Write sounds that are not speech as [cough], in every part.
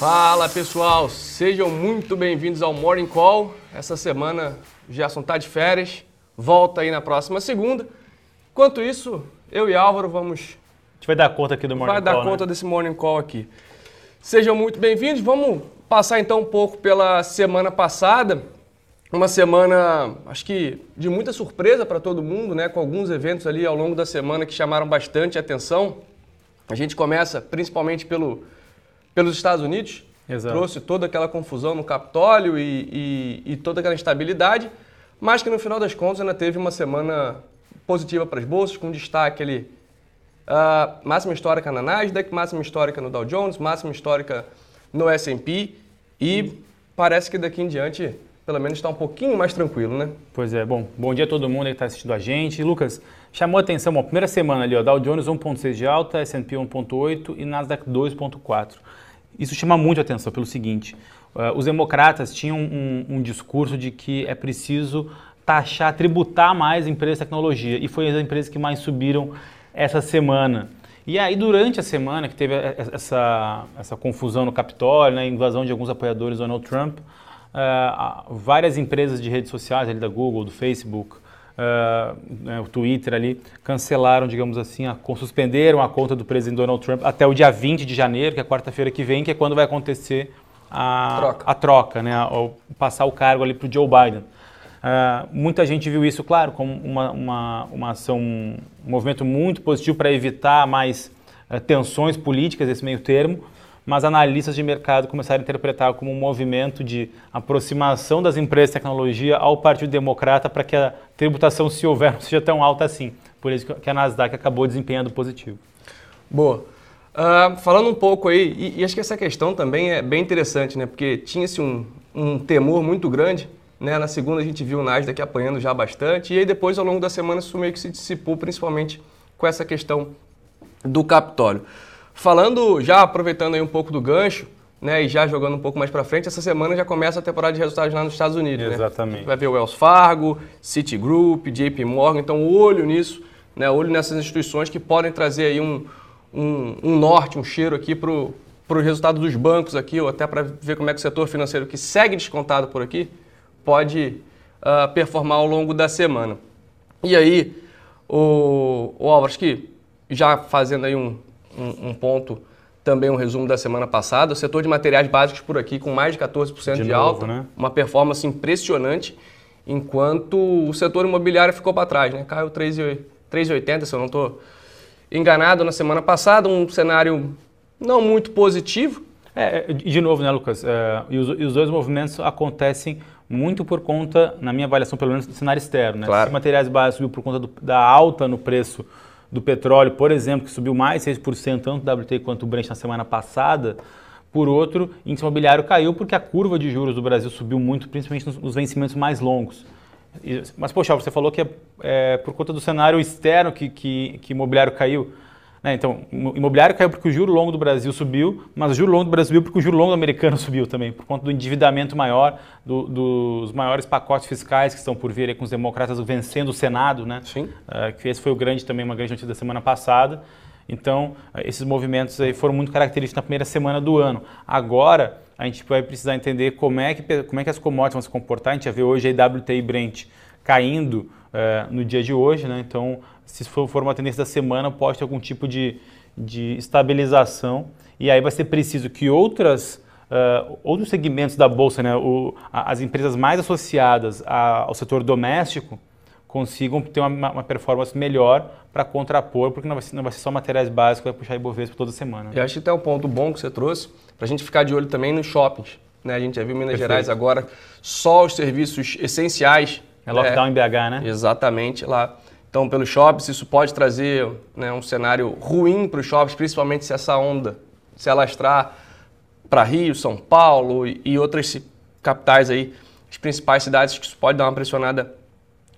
Fala pessoal, sejam muito bem-vindos ao Morning Call. Essa semana o Gerson tá de férias, volta aí na próxima segunda. Enquanto isso, eu e Álvaro vamos. A gente vai dar conta aqui do Morning vai Call. dar né? conta desse Morning Call aqui. Sejam muito bem-vindos. Vamos passar então um pouco pela semana passada. Uma semana, acho que de muita surpresa para todo mundo, né? Com alguns eventos ali ao longo da semana que chamaram bastante atenção. A gente começa principalmente pelo, pelos Estados Unidos. Exato. Trouxe toda aquela confusão no Capitólio e, e, e toda aquela instabilidade, mas que no final das contas ainda teve uma semana positiva para as bolsas, com destaque ali Uh, máxima histórica na Nasdaq, máxima histórica no Dow Jones, máxima histórica no S&P e parece que daqui em diante pelo menos está um pouquinho mais tranquilo, né? Pois é, bom, bom dia a todo mundo que está assistindo a gente. Lucas, chamou a atenção, bom, primeira semana ali, ó, Dow Jones 1.6 de alta, S&P 1.8 e Nasdaq 2.4. Isso chama muito a atenção pelo seguinte, uh, os democratas tinham um, um discurso de que é preciso taxar, tributar mais empresas de tecnologia e foi as empresas que mais subiram essa semana. E aí, durante a semana que teve essa, essa confusão no Capitólio, né, invasão de alguns apoiadores do Donald Trump, uh, várias empresas de redes sociais, ali da Google, do Facebook, uh, né, o Twitter ali, cancelaram, digamos assim, a, suspenderam a conta do presidente Donald Trump até o dia 20 de janeiro, que é quarta-feira que vem, que é quando vai acontecer a troca, a troca né, a, passar o cargo ali para o Joe Biden. Uh, muita gente viu isso, claro, como uma, uma, uma ação, um movimento muito positivo para evitar mais uh, tensões políticas nesse meio termo, mas analistas de mercado começaram a interpretar como um movimento de aproximação das empresas de tecnologia ao Partido Democrata para que a tributação, se houver, [laughs] não seja tão alta assim. Por isso que a Nasdaq acabou desempenhando positivo. Boa. Uh, falando um pouco aí, e, e, acho que essa questão também é bem interessante, né? Porque tinha-se um, um temor muito grande né? Na segunda a gente viu o Nasdaq apanhando já bastante. E aí depois, ao longo da semana, isso meio que se dissipou, principalmente com essa questão do Capitólio. Falando, já aproveitando aí um pouco do gancho, né, e já jogando um pouco mais para frente, essa semana já começa a temporada de resultados lá nos Estados Unidos. Exatamente. Né? Vai ver o Wells Fargo, Citigroup, JP Morgan, então olho nisso, né, olho nessas instituições que podem trazer aí um, um, um norte, um cheiro aqui para o resultado dos bancos aqui, ou até para ver como é que o setor financeiro que segue descontado por aqui, pode uh, performar ao longo da semana. E aí, o, o Álvaro, acho que já fazendo aí um, um, um, ponto, também um resumo da semana passada, o setor de materiais básicos por aqui com mais de 14% de, de novo, alta, né? uma performance impressionante, enquanto o setor imobiliário ficou para trás, né? caiu 3,80 se eu não estou enganado na semana passada, um cenário não muito positivo. É, de novo, né, Lucas? É, e, os, e os dois movimentos acontecem muito por conta, na minha avaliação, pelo menos, do cenário externo. Né? Claro. Se materiais básicos subiu por conta do, da alta no preço do petróleo, por exemplo, que subiu mais 6%, tanto o WTI quanto o Brent na semana passada, por outro, o índice imobiliário caiu porque a curva de juros do Brasil subiu muito, principalmente nos, vencimentos mais longos. Mas, poxa, você falou que é, é por conta do cenário externo que, que, que imobiliário caiu. Né? Então, o imobiliário caiu porque o juro longo do Brasil subiu, mas o juro longo do Brasil subiu porque o juro longo americano [laughs] subiu também, por conta do endividamento maior, do, dos maiores pacotes fiscais que estão por vir com os democratas vencendo o Senado, né? Sim. Uh, que esse foi o grande também uma grande notícia da semana passada. Então, uh, esses movimentos aí foram muito característicos na primeira semana do ano. Agora, a gente vai precisar entender como é que, como é que as commodities vão se comportar. A gente já vê hoje a WTI Brent caindo uh, no dia de hoje, né? Então, se for, uma tendência da semana, pode ter algum tipo de, de estabilização. E aí vai ser preciso que outras, uh, outros segmentos da Bolsa, né, o, as empresas mais associadas a, ao setor doméstico, consigam ter uma, uma performance melhor para contrapor, porque não vai, ser, não vai ser só materiais básicos, vai puxar Ibovespa toda semana. Eu acho que tem um ponto bom que você trouxe, para a gente ficar de olho também nos shoppings. Né? A gente já viu em Minas Perfeito. Gerais agora só os serviços essenciais. É lockdown é, em BH, né? Exatamente, lá então, pelos shoppings, isso pode trazer né, um cenário ruim para os shoppings, principalmente se essa onda se alastrar para Rio, São Paulo e, e outras capitais aí, as principais cidades, que isso pode dar uma pressionada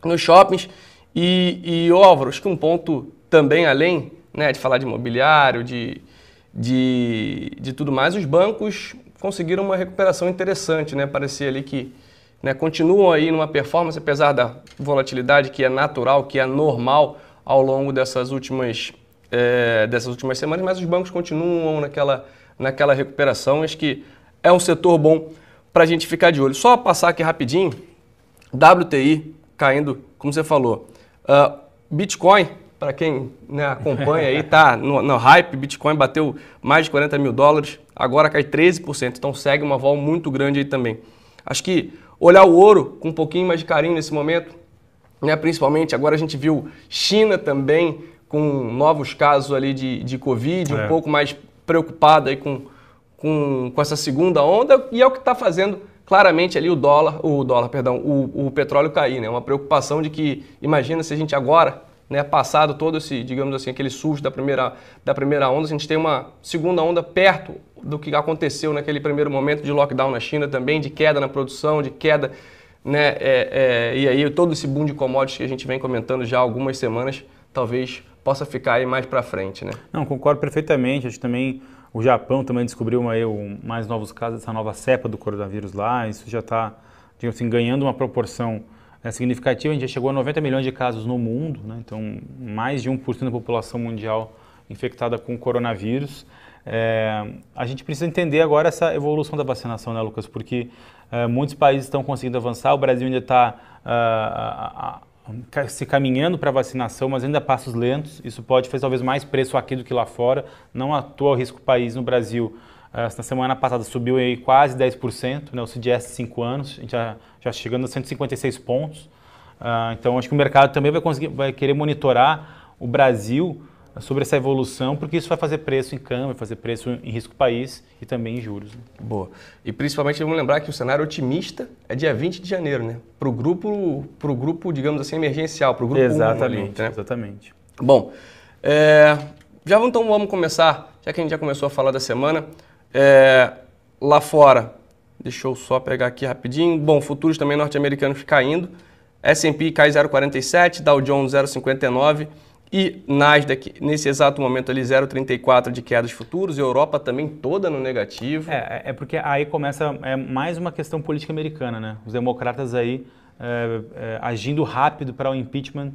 nos shoppings. E, e Álvaro, acho que um ponto também além né, de falar de imobiliário, de, de, de tudo mais, os bancos conseguiram uma recuperação interessante, né? Parecia ali que né, continuam aí numa performance, apesar da volatilidade que é natural, que é normal ao longo dessas últimas, é, dessas últimas semanas, mas os bancos continuam naquela naquela recuperação. Acho que é um setor bom para a gente ficar de olho. Só passar aqui rapidinho, WTI caindo, como você falou. Uh, Bitcoin, para quem né, acompanha aí, tá [laughs] no, no, hype, Bitcoin bateu mais de 40 mil dólares, agora cai 13%, então segue uma vol muito grande aí também. Acho que olhar o ouro com um pouquinho mais de carinho nesse momento, né, principalmente agora a gente viu China também com novos casos ali de, de Covid, é. um pouco mais preocupada aí com, com, com essa segunda onda, e é o que está fazendo claramente ali o dólar, o dólar, perdão, o, o petróleo cair, né? Uma preocupação de que, imagina se a gente agora, né, passado todo esse, digamos assim, aquele susto da primeira, da primeira onda, a gente tem uma segunda onda perto do que aconteceu naquele primeiro momento de lockdown na China também, de queda na produção, de queda, né, é, é, e aí todo esse boom de commodities que a gente vem comentando já há algumas semanas, talvez possa ficar aí mais para frente, né? Não, concordo perfeitamente, acho também o Japão também descobriu aí mais novos casos dessa nova cepa do coronavírus lá. Isso já está, digamos assim, ganhando uma proporção é, significativa. A gente já chegou a 90 milhões de casos no mundo, né? então mais de 1% da população mundial infectada com coronavírus. É, a gente precisa entender agora essa evolução da vacinação, né, Lucas? Porque é, muitos países estão conseguindo avançar, o Brasil ainda está uh, se caminhando para a vacinação, mas ainda a passos lentos. Isso pode fazer talvez mais preço aqui do que lá fora. Não atua o risco país no Brasil. Uh, na semana passada subiu aí quase 10%, né, o CDS de 5 anos, a gente já, já chegando a 156 pontos. Uh, então acho que o mercado também vai, conseguir, vai querer monitorar o Brasil sobre essa evolução, porque isso vai fazer preço em câmbio, vai fazer preço em risco país e também em juros. Né? Boa. E principalmente vamos lembrar que o cenário otimista é dia 20 de janeiro, né? Para o grupo, pro grupo, digamos assim, emergencial, para o grupo Exatamente, ali, né? exatamente. Bom, é, já então vamos começar, já que a gente já começou a falar da semana, é, lá fora, deixa eu só pegar aqui rapidinho, bom, futuros também norte-americanos caindo, S&P cai 0,47, Dow Jones 0,59, e Nasdaq, nesse exato momento ali, 0,34 de quedas futuros, Europa também toda no negativo. É, é, é porque aí começa é mais uma questão política americana, né? Os democratas aí é, é, agindo rápido para o impeachment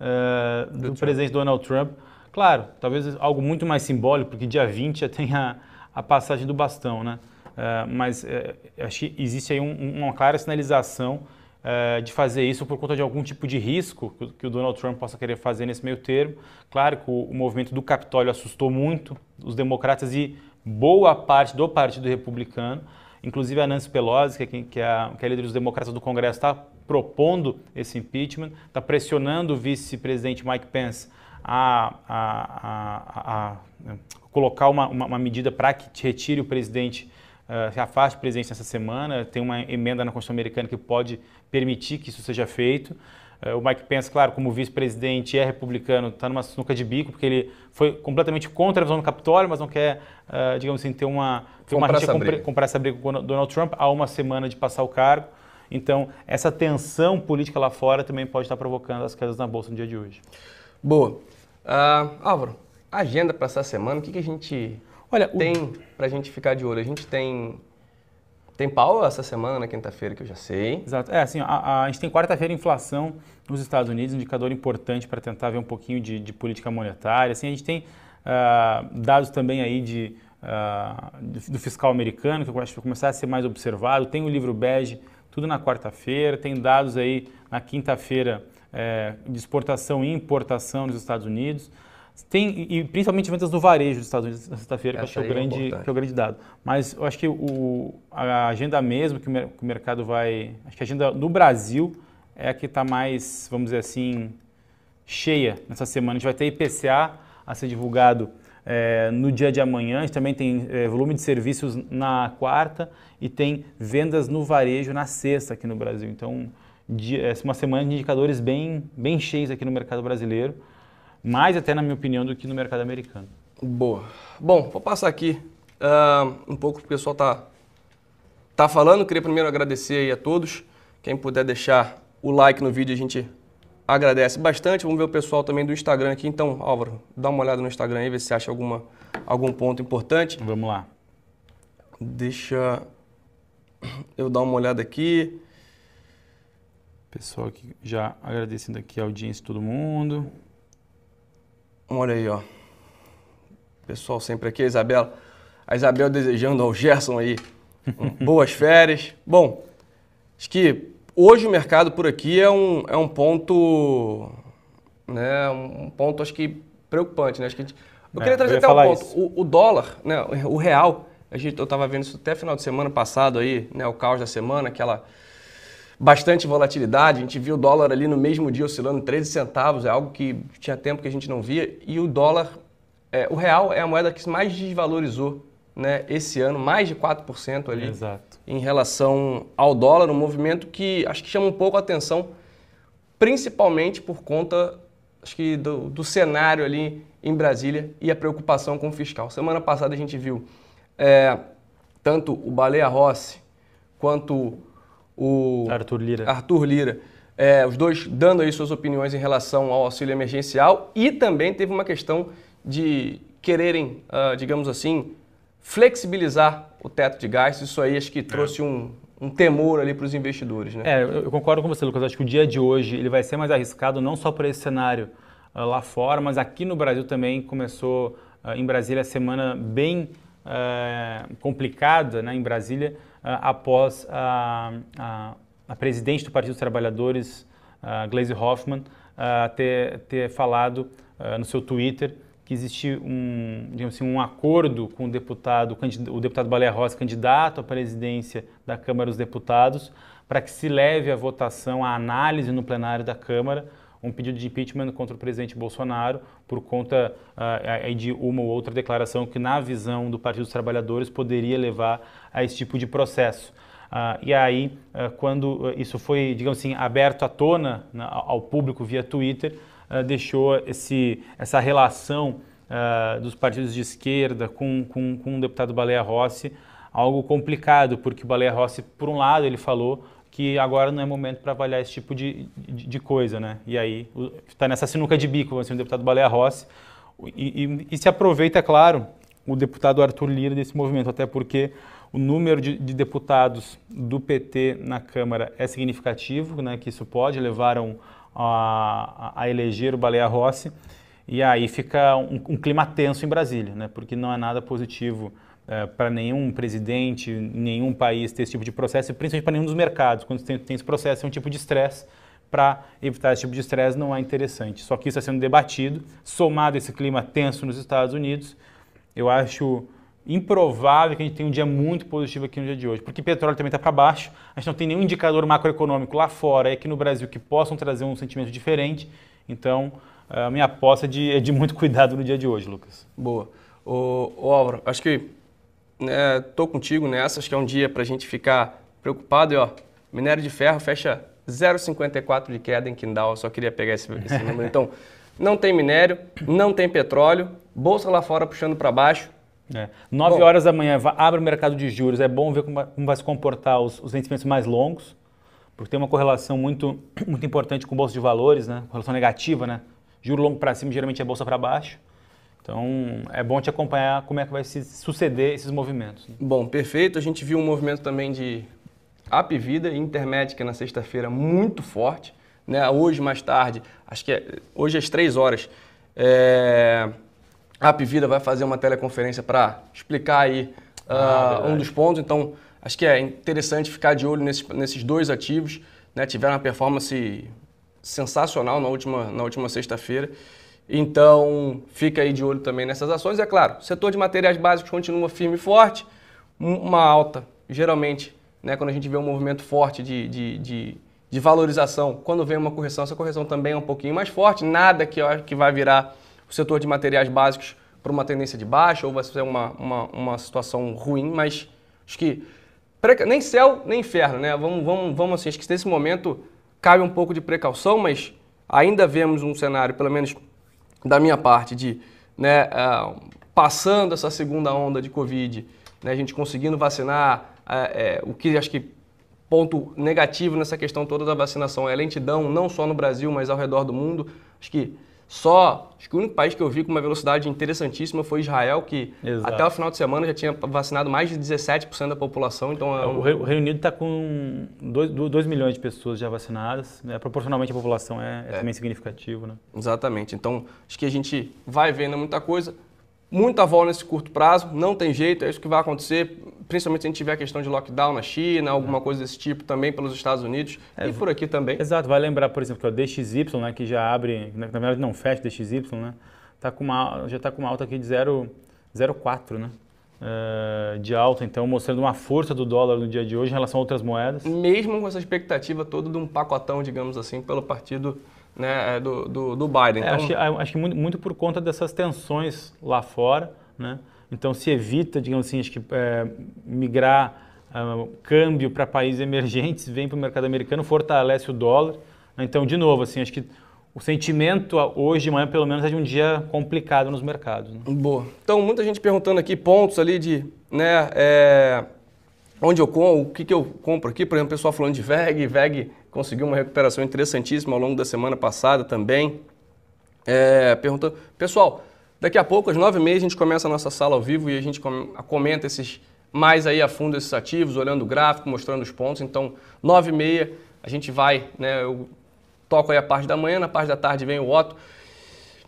é, do, do presidente Donald Trump. Claro, talvez algo muito mais simbólico, porque dia 20 já tem a, a passagem do bastão, né? É, mas é, acho que existe aí um, uma clara sinalização uh, de fazer isso por conta de algum tipo de risco que o Donald Trump possa querer fazer nesse meio termo. Claro que o, o movimento do Capitólio assustou muito os democratas e boa parte do Partido Republicano. Inclusive a Nancy Pelosi, que é, que é, a, que é a líder dos democratas do Congresso, está propondo esse impeachment, está pressionando o vice-presidente Mike Pence a, a, a colocar uma, uma, uma medida para que retire o presidente uh, se afaste da presidência essa semana. Tem uma emenda na Constituição americana que pode permitir que isso seja feito. Uh, o Mike Pence, claro, como vice-presidente é republicano, está numa sinuca de bico, porque ele foi completamente contra a visão do Capitólio, mas não quer, uh, digamos assim, ter uma, ter comprar, uma essa briga. comprar essa briga com o Donald Trump há uma semana de passar o cargo. Então, essa tensão política lá fora também pode estar provocando as quedas na Bolsa no dia de hoje. Boa. Uh, Álvaro, agenda para essa semana, o que, que a gente Olha, tem o... para a gente ficar de olho. A gente tem tem pau essa semana, quinta-feira, que eu já sei. Exato. É, assim, a, a gente tem quarta-feira inflação nos Estados Unidos, indicador importante para tentar ver um pouquinho de, de, política monetária. Assim, a gente tem uh, dados também aí de, uh, do, do, fiscal americano, que eu acho que vai começar a ser mais observado. Tem o livro bege, tudo na quarta-feira. Tem dados aí na quinta-feira é, de exportação e importação nos Estados Unidos. Tem, e principalmente vendas do varejo dos Estados Unidos na sexta-feira, que, acho que, é o é grande, que é o grande dado. Mas eu acho que o, a agenda mesmo que o mercado vai. Acho que a agenda no Brasil é a que está mais, vamos dizer assim, cheia nessa semana. A gente vai ter IPCA a ser divulgado é, no dia de amanhã. A gente também tem é, volume de serviços na quarta e tem vendas no varejo na sexta aqui no Brasil. Então, é uma semana de indicadores bem, bem cheios aqui no mercado brasileiro mais até na minha opinião do que no mercado americano. Boa. Bom, vou passar aqui uh, um pouco o que o pessoal tá tá falando. Queria primeiro agradecer a todos. Quem puder deixar o like no vídeo, a gente agradece bastante. Vamos ver o pessoal também do Instagram aqui. Então, Álvaro, dá uma olhada no Instagram aí, ver se acha alguma, algum ponto importante. Vamos lá. Deixa eu dar uma olhada aqui. Pessoal aqui já agradecendo aqui a audiência de todo mundo. Olha aí, ó. Pessoal sempre aqui, Isabela. A Isabel desejando ao Gerson aí [laughs] boas férias. Bom, acho que hoje o mercado por aqui é um, é um ponto, né, um ponto acho que preocupante, né? Acho que gente, eu é, queria trazer eu até um ponto. O, o, dólar, né, o real, a gente, eu estava vendo isso até final de semana passado aí, né, o caos da semana, aquela bastante volatilidade. A gente viu o dólar ali no mesmo dia oscilando 13 centavos, é algo que tinha tempo que a gente não via. E o dólar, é, o real é a moeda que mais desvalorizou né, esse ano, mais de 4% ali Exato. em relação ao dólar, um movimento que acho que chama um pouco a atenção, principalmente por conta acho que do, do cenário ali em Brasília e a preocupação com o fiscal. Semana passada a gente viu é, tanto o Baleia Rossi quanto o Arthur Lira, Arthur Lira é, os dois dando aí suas opiniões em relação ao auxílio emergencial e também teve uma questão de quererem, uh, digamos assim, flexibilizar o teto de gastos. Isso aí acho que trouxe é. um, um temor ali para os investidores. Né? É, eu concordo com você, Lucas. Acho que o dia de hoje ele vai ser mais arriscado não só por esse cenário uh, lá fora, mas aqui no Brasil também começou uh, em Brasília a semana bem uh, complicada, né, em Brasília, após a, a, a, presidente do Partido dos Trabalhadores, uh, Gleisi Hoffmann, ter, ter falado no seu Twitter que existe um, digamos assim, um acordo com o deputado, o deputado Baleia Rossi, candidato à presidência da Câmara dos Deputados, para que se leve à votação, à análise no plenário da Câmara, um pedido de impeachment contra o presidente Bolsonaro por conta uh, de uma ou outra declaração que, na visão do Partido dos Trabalhadores, poderia levar a esse tipo de processo. Uh, e aí, uh, quando isso foi, digamos assim, aberto à tona ao público via Twitter, deixou esse, essa relação dos partidos de esquerda com, com, com o deputado Baleia Rossi algo complicado, porque o Baleia Rossi, por um lado, ele falou que agora não é momento para avaliar esse tipo de, de, de, coisa, né? E aí está nessa sinuca de bico, assim, o deputado Baleia Rossi. E, e, e, se aproveita, é claro, o deputado Arthur Lira desse movimento, até porque o número de, de deputados do PT na Câmara é significativo, né? Que isso pode levar a a, a eleger o Baleia Rossi. E aí fica um, um, clima tenso em Brasília, né? porque não é nada positivo é, para nenhum presidente, nenhum país ter esse tipo de processo, e principalmente para nenhum dos mercados. Quando tem, tem esse processo, é um tipo de estresse. Para evitar esse tipo de estresse não é interessante. Só que isso está sendo debatido, somado esse clima tenso nos Estados Unidos, eu acho improvável que a gente tenha um dia muito positivo aqui no dia de hoje, porque petróleo também está para baixo, a gente não tem nenhum indicador macroeconômico lá fora e aqui no Brasil que possam trazer um sentimento diferente. Então, a minha aposta é de, é de muito [laughs] cuidado no dia de hoje, Lucas. Boa. O, o Álvaro, acho que né, contigo nessa, acho que é um dia para a gente ficar preocupado. E, ó, minério de ferro fecha 0,54 de queda em Kindle, só queria pegar esse, esse [laughs] número. Então, não tem minério, não tem petróleo, bolsa lá fora puxando para baixo, é. 9 bom, horas da manhã, abre o mercado de juros, é bom ver como vai, como vai se comportar os, os, vencimentos mais longos, porque tem uma correlação muito, muito importante com bolsa de valores, né? correlação negativa, né? Juro longo para cima geralmente é bolsa para baixo. Então é bom te acompanhar como é que vai se suceder esses movimentos. Né? Bom, perfeito. A gente viu um movimento também de Up Vida e Intermédica na sexta-feira muito forte. Né? Hoje, mais tarde, acho que é, hoje às 3 horas, é, a Apvida vai fazer uma teleconferência para explicar aí ah, uh, um dos pontos. Então, acho que é interessante ficar de olho nesses, nesses dois ativos. Né? Tiveram uma performance sensacional na última, na última sexta-feira. Então, fica aí de olho também nessas ações. É claro, o setor de materiais básicos continua firme e forte. Uma alta, geralmente, né, quando a gente vê um movimento forte de, de, de, de valorização, quando vem uma correção, essa correção também é um pouquinho mais forte. Nada que, que vai virar o setor de materiais básicos para uma tendência de baixa ou vai ser uma, uma, uma situação ruim, mas acho que nem céu nem inferno, né? Vamos, vamos, vamos assim, acho que nesse momento cabe um pouco de precaução, mas ainda vemos um cenário, pelo menos da minha parte, de né, uh, passando essa segunda onda de Covid, né, a gente conseguindo vacinar, uh, uh, o que acho que ponto negativo nessa questão toda da vacinação é a lentidão, não só no Brasil, mas ao redor do mundo. Acho que só, acho que o único país que eu vi com uma velocidade interessantíssima foi Israel, que Exato. até o final de semana já tinha vacinado mais de 17% da população. Então é um... O Reino Unido está com 2 milhões de pessoas já vacinadas, né? proporcionalmente a população é, é, é, também significativo. Né? Exatamente, então acho que a gente vai vendo muita coisa. Muita vol nesse curto prazo, não tem jeito, é isso que vai acontecer, principalmente se a gente tiver a questão de lockdown na China, alguma é. coisa desse tipo também pelos Estados Unidos é, e por aqui também. Exato, vai lembrar, por exemplo, que o DXY, né, que já abre, na verdade não fecha DXY, né, tá com uma, já está com uma alta aqui de 0,4, né? Uh, de alta, então mostrando uma força do dólar no dia de hoje em relação a outras moedas. Mesmo com essa expectativa toda de um pacotão, digamos assim, pelo partido né, é, do, do, do Biden. É, então... acho, que, acho que muito, muito, por conta dessas tensões lá fora, né? Então se evita, digamos assim, acho que é, migrar uh, câmbio para países emergentes, vem para o mercado americano, fortalece o dólar. Né? Então, de novo, assim, acho que o sentimento hoje de manhã, pelo menos, é de um dia complicado nos mercados. Né? Boa. Então, muita gente perguntando aqui pontos ali de, né, é, onde eu compro, o que, que eu compro aqui. Por exemplo, o pessoal falando de VEG. VEG conseguiu uma recuperação interessantíssima ao longo da semana passada também. É, pessoal, daqui a pouco, às nove e meia, a gente começa a nossa sala ao vivo e a gente comenta esses mais aí a fundo esses ativos, olhando o gráfico, mostrando os pontos. Então, nove e meia, a gente vai, né, eu toco aí a parte da manhã, na parte da tarde vem o Otto.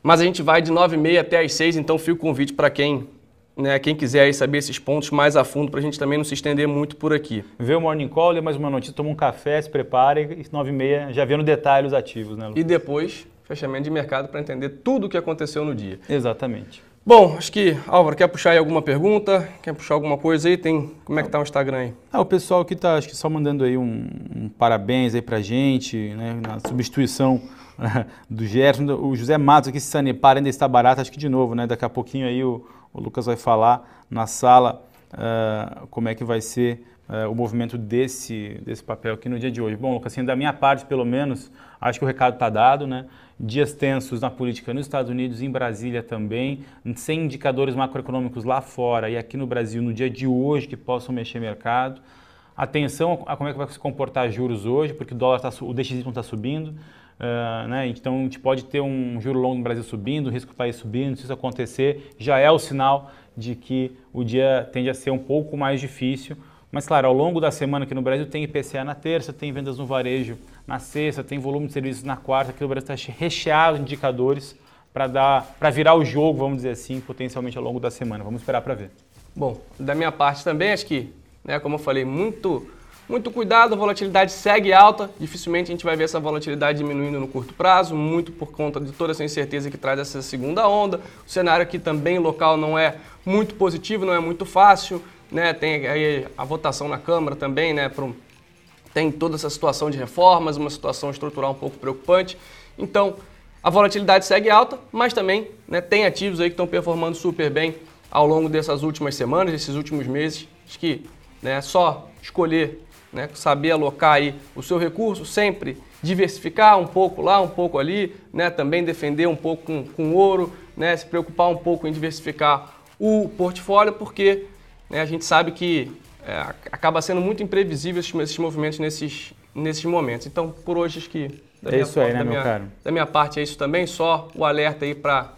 Mas a gente vai de 9h30 até as 6 então fica o convite para quem, né, quem quiser aí saber esses pontos mais a fundo, para a gente também não se estender muito por aqui. Vê o Morning Call, lê mais uma notícia, toma um café, se prepare e 9h30 já vê no detalhe os ativos. Né, E depois, fechamento de mercado para entender tudo o que aconteceu no dia. Exatamente. Bom, acho que, Álvaro, quer puxar aí alguma pergunta? Quer puxar alguma coisa aí? Tem, como é que tá o Instagram aí? Ah, o pessoal aqui tá, acho que só mandando aí um, um parabéns aí pra gente, né, na substituição [laughs] do Gerson. O José Matos aqui, se Sanepar ainda está barato, acho que de novo, né, daqui a pouquinho aí o, o Lucas vai falar na sala uh, como é que vai ser uh, o movimento desse, desse papel aqui no dia de hoje. Bom, Lucas, assim, da minha parte, pelo menos, acho que o recado está dado, né? Dias tensos na política nos Estados Unidos, em Brasília também, sem indicadores macroeconômicos lá fora e aqui no Brasil no dia de hoje que possam mexer mercado. Atenção a como é que vai se comportar juros hoje, porque o dólar tá, o DXY está subindo. Uh, né? Então a gente pode ter um juro longo no Brasil subindo, o risco do país subindo. Se isso acontecer, já é o sinal de que o dia tende a ser um pouco mais difícil mas, claro, ao longo da semana aqui no Brasil tem IPCA na terça, tem vendas no varejo na sexta, tem volume de serviços na quarta. Aqui no Brasil está recheado de indicadores para dar, para virar o jogo, vamos dizer assim, potencialmente ao longo da semana. Vamos esperar para ver. Bom, da minha parte também, acho que, né, como eu falei, muito, muito cuidado, a volatilidade segue alta. Dificilmente a gente vai ver essa volatilidade diminuindo no curto prazo, muito por conta de toda essa incerteza que traz essa segunda onda. O cenário aqui também local não é muito positivo, não é muito fácil né? Tem aí a votação na Câmara também, né? Um, tem toda essa situação de reformas, uma situação estrutural um pouco preocupante. Então, a volatilidade segue alta, mas também né, tem ativos aí que estão performando super bem ao longo dessas últimas semanas, desses últimos meses. Acho que né, só escolher, né, saber alocar aí o seu recurso, sempre diversificar um pouco lá, um pouco ali, né, também defender um pouco com, com ouro, né, se preocupar um pouco em diversificar o portfólio, porque né, a gente sabe que é, acaba sendo muito imprevisível esses, esses, movimentos nesses, nesses momentos. Então, por hoje, acho que. é isso aí, né, da meu minha, caro? Da minha parte é isso também, só o alerta aí para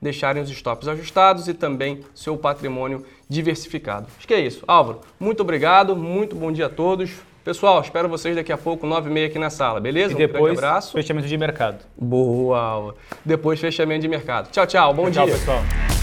deixarem os stops ajustados e também seu patrimônio diversificado. Acho que é isso. Álvaro, muito obrigado, muito bom dia a todos. Pessoal, espero vocês daqui a pouco, 9h30 aqui na sala, beleza? E depois, um abraço. fechamento de mercado. Boa, Depois, fechamento de mercado. Tchau, tchau. Bom tchau, dia. Tchau, pessoal.